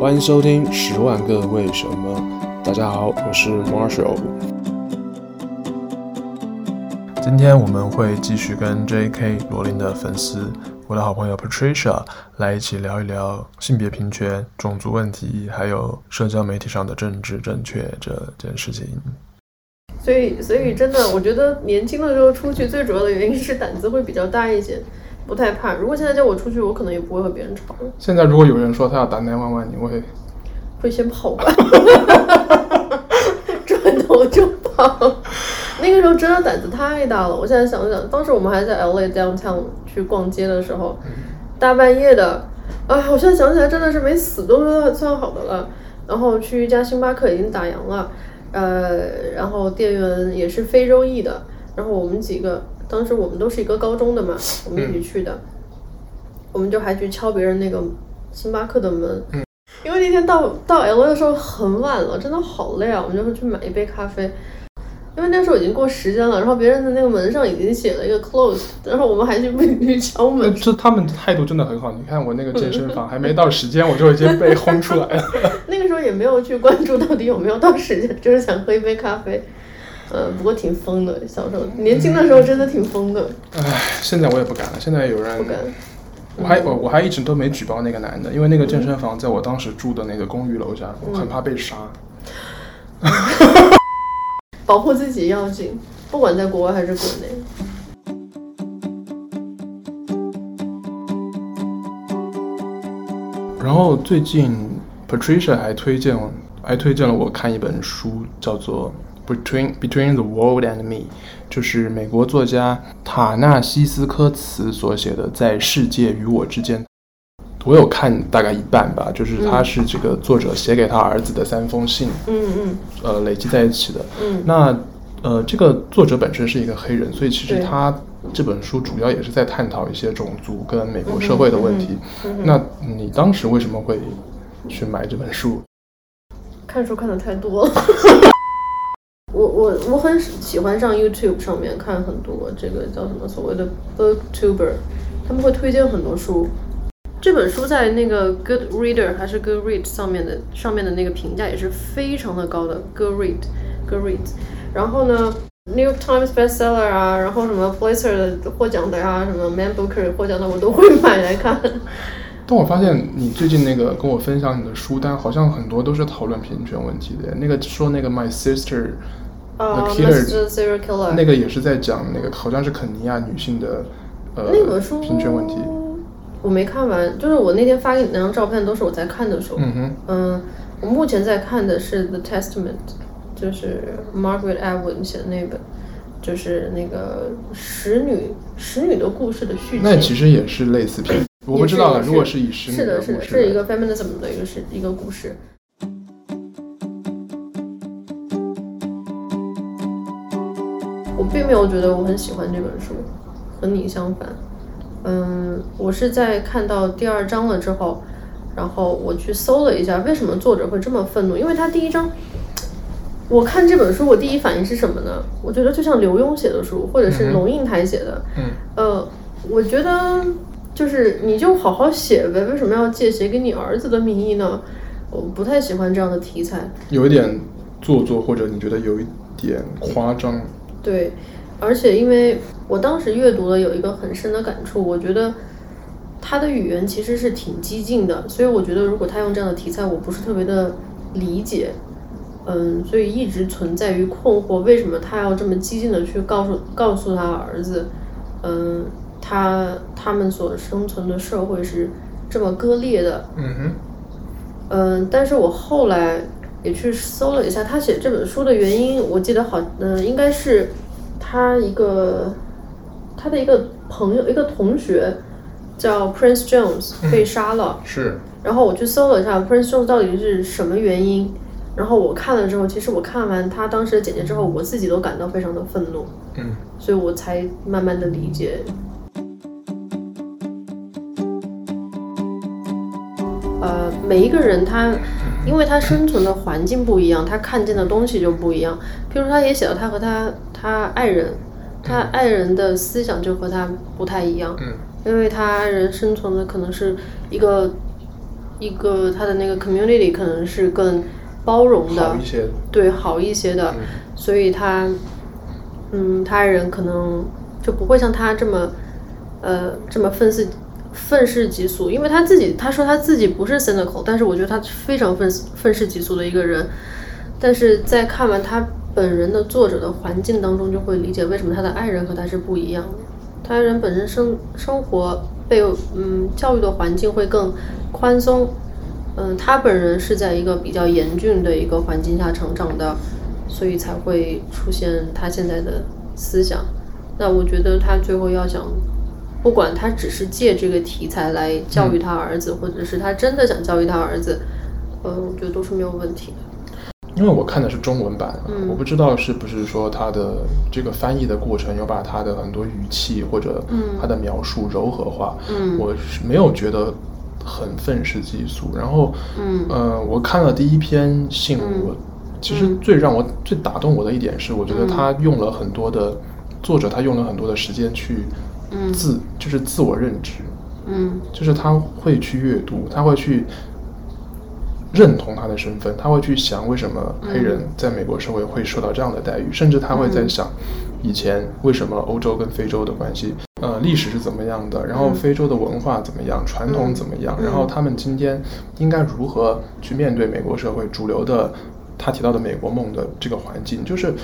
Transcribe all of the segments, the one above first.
欢迎收听《十万个为什么》。大家好，我是 Marshall。今天我们会继续跟 J.K. 罗琳的粉丝，我的好朋友 Patricia 来一起聊一聊性别平权、种族问题，还有社交媒体上的政治正确这件事情。所以，所以真的，我觉得年轻的时候出去最主要的原因是胆子会比较大一些，不太怕。如果现在叫我出去，我可能也不会和别人吵。现在如果有人说他要打911，你会会先跑吧，转头就跑。那个时候真的胆子太大了。我现在想想，当时我们还在 LA downtown 去逛街的时候，大半夜的，啊，我现在想起来真的是没死都算好的了。然后去一家星巴克已经打烊了。呃，然后店员也是非洲裔的，然后我们几个当时我们都是一个高中的嘛，我们一起去的，嗯、我们就还去敲别人那个星巴克的门，嗯、因为那天到到 LA 的时候很晚了，真的好累啊，我们就会去买一杯咖啡。因为那时候已经过时间了，然后别人的那个门上已经写了一个 close，然后我们还去去敲门。这他们的态度真的很好，你看我那个健身房还没到时间，我就已经被轰出来了。那个时候也没有去关注到底有没有到时间，就是想喝一杯咖啡。呃，不过挺疯的，小时候年轻的时候真的挺疯的。唉，现在我也不敢了，现在有人。不敢。我还我我还一直都没举报那个男的，因为那个健身房在我当时住的那个公寓楼下，我很怕被杀。嗯 保护自己要紧，不管在国外还是国内。然后最近 Patricia 还推荐还推荐了我看一本书，叫做《Between Between the World and Me》，就是美国作家塔纳西斯科茨所写的《在世界与我之间》。我有看大概一半吧，就是他是这个作者写给他儿子的三封信，嗯嗯，呃，累积在一起的。嗯，那呃，这个作者本身是一个黑人，所以其实他这本书主要也是在探讨一些种族跟美国社会的问题。嗯嗯嗯、那你当时为什么会去买这本书？看书看的太多了。我我我很喜欢上 YouTube 上面看很多这个叫什么所谓的 BookTuber，他们会推荐很多书。这本书在那个 Good Reader 还是 Good Read 上面的上面的那个评价也是非常的高的。Good Read，Good Read，然后呢，New York Times Bestseller 啊，然后什么 Pulitzer 获奖的啊，什么 Man Booker 获奖的我都会买来看。但我发现你最近那个跟我分享你的书单，好像很多都是讨论平权问题的。那个说那个 My Sister The Killer，uh, Killer 那个也是在讲那个好像是肯尼亚女性的呃那本书平权问题。我没看完，就是我那天发给你那张照片都是我在看的时候。嗯哼。嗯，我目前在看的是《The Testament》，就是 Margaret Atwood 写的那本，就是那个使女使女的故事的续集。那其实也是类似片，我不知道了。如果是以使女的是的，是是一个 feminism 的一个是一个故事。我并没有觉得我很喜欢这本书，和你相反。嗯，我是在看到第二章了之后，然后我去搜了一下，为什么作者会这么愤怒？因为他第一章，我看这本书，我第一反应是什么呢？我觉得就像刘墉写的书，或者是龙应台写的。嗯。呃，我觉得就是你就好好写呗，为什么要借写给你儿子的名义呢？我不太喜欢这样的题材，有一点做作，或者你觉得有一点夸张。对。而且，因为我当时阅读了，有一个很深的感触，我觉得他的语言其实是挺激进的，所以我觉得如果他用这样的题材，我不是特别的理解，嗯，所以一直存在于困惑，为什么他要这么激进的去告诉告诉他儿子，嗯，他他们所生存的社会是这么割裂的，嗯哼，嗯，但是我后来也去搜了一下他写这本书的原因，我记得好，嗯，应该是。他一个，他的一个朋友，一个同学，叫 Prince Jones 被杀了。嗯，是。然后我去搜了一下 Prince Jones 到底是什么原因，然后我看了之后，其实我看完他当时的简介之后，我自己都感到非常的愤怒。嗯。所以我才慢慢的理解。呃，每一个人他。因为他生存的环境不一样，他看见的东西就不一样。譬如他也写了他和他他爱人，他爱人的思想就和他不太一样。嗯，因为他爱人生存的可能是一个一个他的那个 community 可能是更包容的，好一些，对，好一些的，嗯、所以他，嗯，他人可能就不会像他这么，呃，这么愤世愤世嫉俗，因为他自己他说他自己不是 cynical，但是我觉得他非常愤愤世嫉俗的一个人，但是在看完他本人的作者的环境当中，就会理解为什么他的爱人和他是不一样的，他人本身生生活被嗯教育的环境会更宽松。嗯，他本人是在一个比较严峻的一个环境下成长的，所以才会出现他现在的思想。那我觉得他最后要想，不管他只是借这个题材来教育他儿子，嗯、或者是他真的想教育他儿子，嗯，我觉得都是没有问题的。因为我看的是中文版，嗯、我不知道是不是说他的这个翻译的过程有把他的很多语气或者他的描述柔和化，嗯，我是没有觉得。很愤世嫉俗，然后，嗯，呃，我看了第一篇信，嗯、我其实最让我、嗯、最打动我的一点是，我觉得他用了很多的、嗯、作者，他用了很多的时间去自，嗯、就是自我认知，嗯，就是他会去阅读，他会去认同他的身份，他会去想为什么黑人在美国社会会受到这样的待遇，嗯、甚至他会在想以前为什么欧洲跟非洲的关系。呃，历史是怎么样的？然后非洲的文化怎么样？传统怎么样？然后他们今天应该如何去面对美国社会主流的他提到的美国梦的这个环境？就是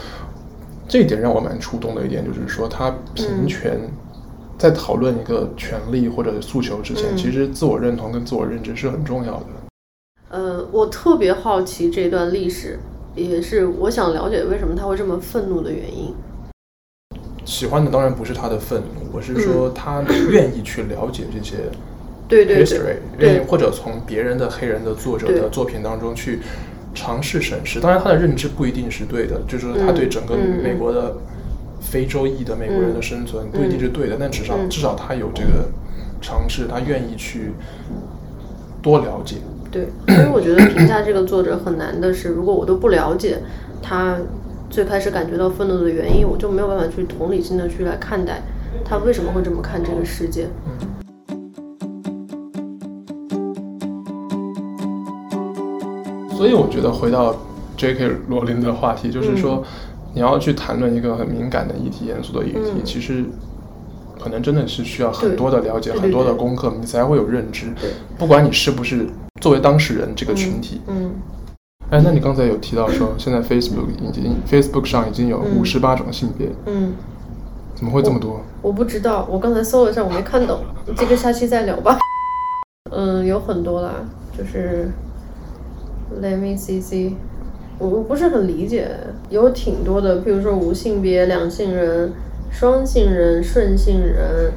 这一点让我蛮触动的一点，就是说他平权在讨论一个权利或者诉求之前，其实自我认同跟自我认知是很重要的。呃，我特别好奇这段历史，也是我想了解为什么他会这么愤怒的原因。喜欢的当然不是他的愤怒，我是说他愿意去了解这些 history，对对。对，愿意或者从别人的黑人的作者的作品当中去尝试审视。当然，他的认知不一定是对的，就是说他对整个美国的非洲裔的美国人的生存不一定是对的，但至少至少他有这个尝试，他愿意去多了解。对，所以我觉得评价这个作者很难的是，如果我都不了解他。最开始感觉到愤怒的原因，我就没有办法去同理心的去来看待他为什么会这么看这个世界。所以我觉得回到 J.K. 罗琳的话题，就是说，你要去谈论一个很敏感的议题、严肃的议题，其实可能真的是需要很多的了解、很多的功课，你才会有认知。不管你是不是作为当事人这个群体，嗯。哎，那你刚才有提到说，现在 Facebook 已经 Facebook 上已经有五十八种性别，嗯，怎么会这么多？我，我不知道，我刚才搜了一下，我没看懂，这个下期再聊吧。嗯，有很多啦，就是 Let me see see，我我不是很理解，有挺多的，譬如说无性别、两性人、双性人、顺性人、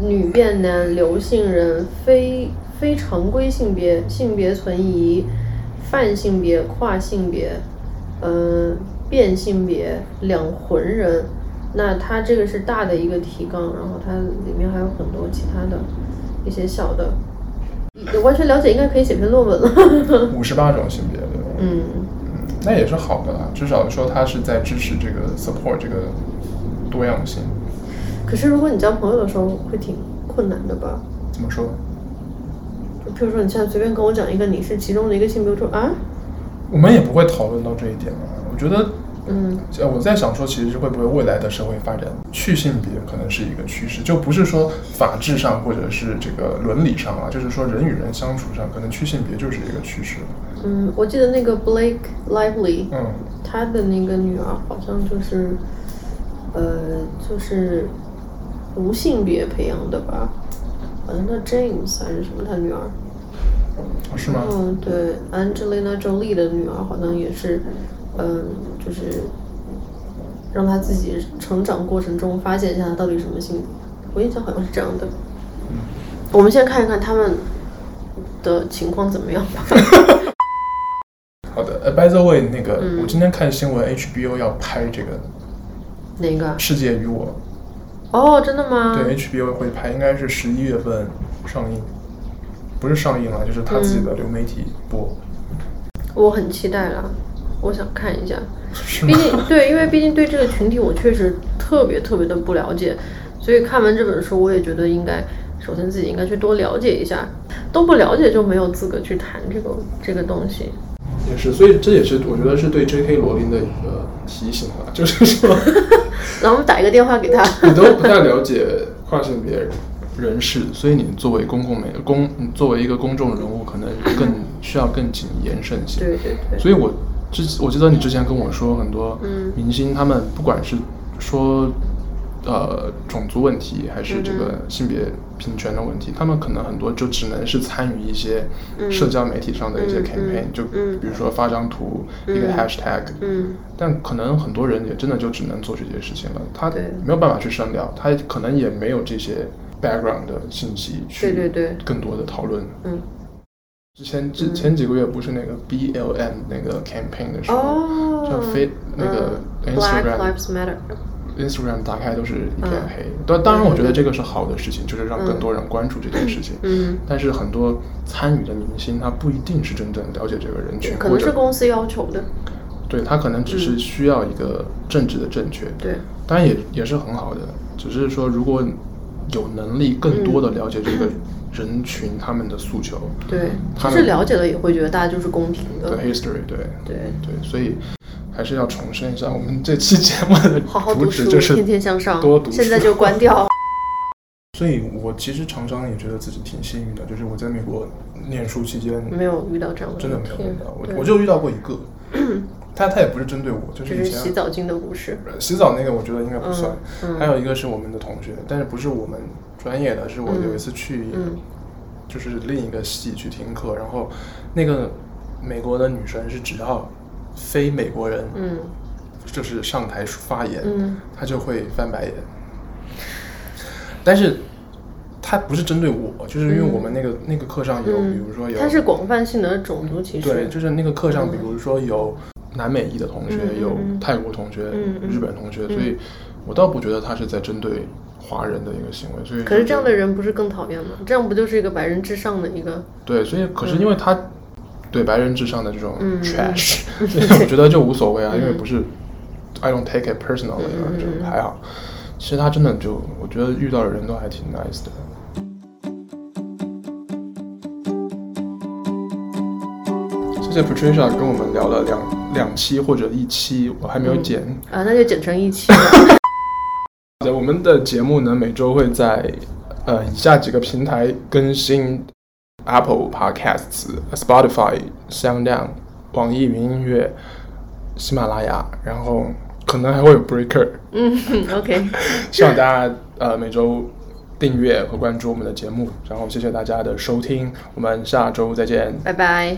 女变男、流性人、非非常规性别、性别存疑。泛性别、跨性别，嗯、呃，变性别、两魂人，那它这个是大的一个提纲，然后它里面还有很多其他的一些小的，完全了解应该可以写篇论文了。五十八种性别，嗯，那也是好的啦，至少说他是在支持这个 support 这个多样性。可是如果你交朋友的时候会挺困难的吧？怎么说？就譬如说，你现在随便跟我讲一个你是其中的一个性别，我说啊，我们也不会讨论到这一点啊。我觉得，嗯，我在想说，其实是会不会未来的社会发展去性别可能是一个趋势，就不是说法制上或者是这个伦理上啊，就是说人与人相处上，可能去性别就是一个趋势。嗯，我记得那个 Blake Lively，嗯，他的那个女儿好像就是，呃，就是无性别培养的吧。好像叫 James 还是什么，他女儿？哦，是吗？嗯，对，Angelina Jolie 的女儿好像也是，嗯，就是让她自己成长过程中发现一下她到底什么性格。我印象好像是这样的。嗯，我们先看一看他们的情况怎么样吧。好的，呃，By the way，那个，嗯，我今天看新闻，HBO 要拍这个哪个？世界与我。哦，oh, 真的吗？对，HBO 会拍，应该是十一月份上映，不是上映了，就是他自己的流媒体播。嗯、我很期待啦，我想看一下。吗毕竟，对，因为毕竟对这个群体我确实特别特别的不了解，所以看完这本书，我也觉得应该首先自己应该去多了解一下。都不了解就没有资格去谈这个这个东西。也是，所以这也是我觉得是对 J.K. 罗琳的一个提醒吧，就是说，然后我们打一个电话给他，你都不太了解跨性别人士，所以你作为公共媒公，作为一个公众人物，可能更需要更谨言慎行。对对对。所以我之我记得你之前跟我说，很多明星他们不管是说。呃，种族问题还是这个性别平权的问题，嗯、他们可能很多就只能是参与一些社交媒体上的一些 campaign，、嗯、就比如说发张图、嗯、一个 hashtag，嗯，但可能很多人也真的就只能做这些事情了，他没有办法去深聊，他可能也没有这些 background 的信息去对对。对更多的讨论。嗯，之前之前几个月不是那个 BLM 那个 campaign 的时候，哦，就非那个 Instagram、嗯、Black Lives Matter。Instagram 打开都是一片黑，当当然我觉得这个是好的事情，就是让更多人关注这件事情。嗯，但是很多参与的明星，他不一定是真正了解这个人群，可能是公司要求的。对，他可能只是需要一个政治的正确。对，当然也也是很好的，只是说如果有能力更多的了解这个人群他们的诉求，对，他是了解了也会觉得大家就是公平的。对，history，对对对，所以。还是要重申一下，我们这期节目的 主旨，就是天天向上，多读书。现在就关掉。所以，我其实常常也觉得自己挺幸运的，就是我在美国念书期间没有遇到这样的，真的没有遇到。我我就遇到过一个，他他也不是针对我，就是以前洗澡巾的故事。洗澡那个我觉得应该不算。还有一个是我们的同学，但是不是我们专业的，是我有一次去，就是另一个系去听课，然后那个美国的女生是只要。非美国人，嗯，就是上台发言，嗯，她就会翻白眼。但是，他不是针对我，就是因为我们那个那个课上有，比如说有，他是广泛性的种族歧视。对，就是那个课上，比如说有南美裔的同学，有泰国同学，日本同学，所以我倒不觉得他是在针对华人的一个行为。所以，可是这样的人不是更讨厌吗？这样不就是一个白人至上的一个？对，所以可是因为他。对白人至上的这种 trash，我觉得就无所谓啊，因为不是，I don't take it personally，就还好。其实他真的就，我觉得遇到的人都还挺 nice 的。谢谢 Patricia 跟我们聊了两两期或者一期，我还没有剪啊，那就剪成一期。好的，我们的节目呢，每周会在呃以下几个平台更新。Apple Podcasts、Spotify、SoundOn、网易云音乐、喜马拉雅，然后可能还会有 Breaker。嗯，OK。希望大家呃每周订阅和关注我们的节目，然后谢谢大家的收听，我们下周再见，拜拜。